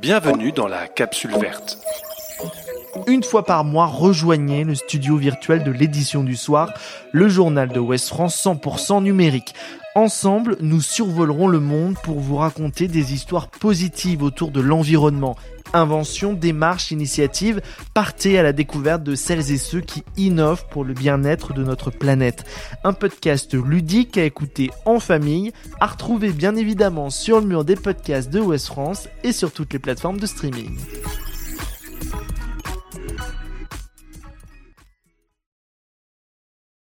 Bienvenue dans la capsule verte. Une fois par mois, rejoignez le studio virtuel de l'édition du soir, le journal de West France 100% numérique. Ensemble, nous survolerons le monde pour vous raconter des histoires positives autour de l'environnement Invention, démarche, initiative, partez à la découverte de celles et ceux qui innovent pour le bien-être de notre planète. Un podcast ludique à écouter en famille, à retrouver bien évidemment sur le mur des podcasts de West France et sur toutes les plateformes de streaming.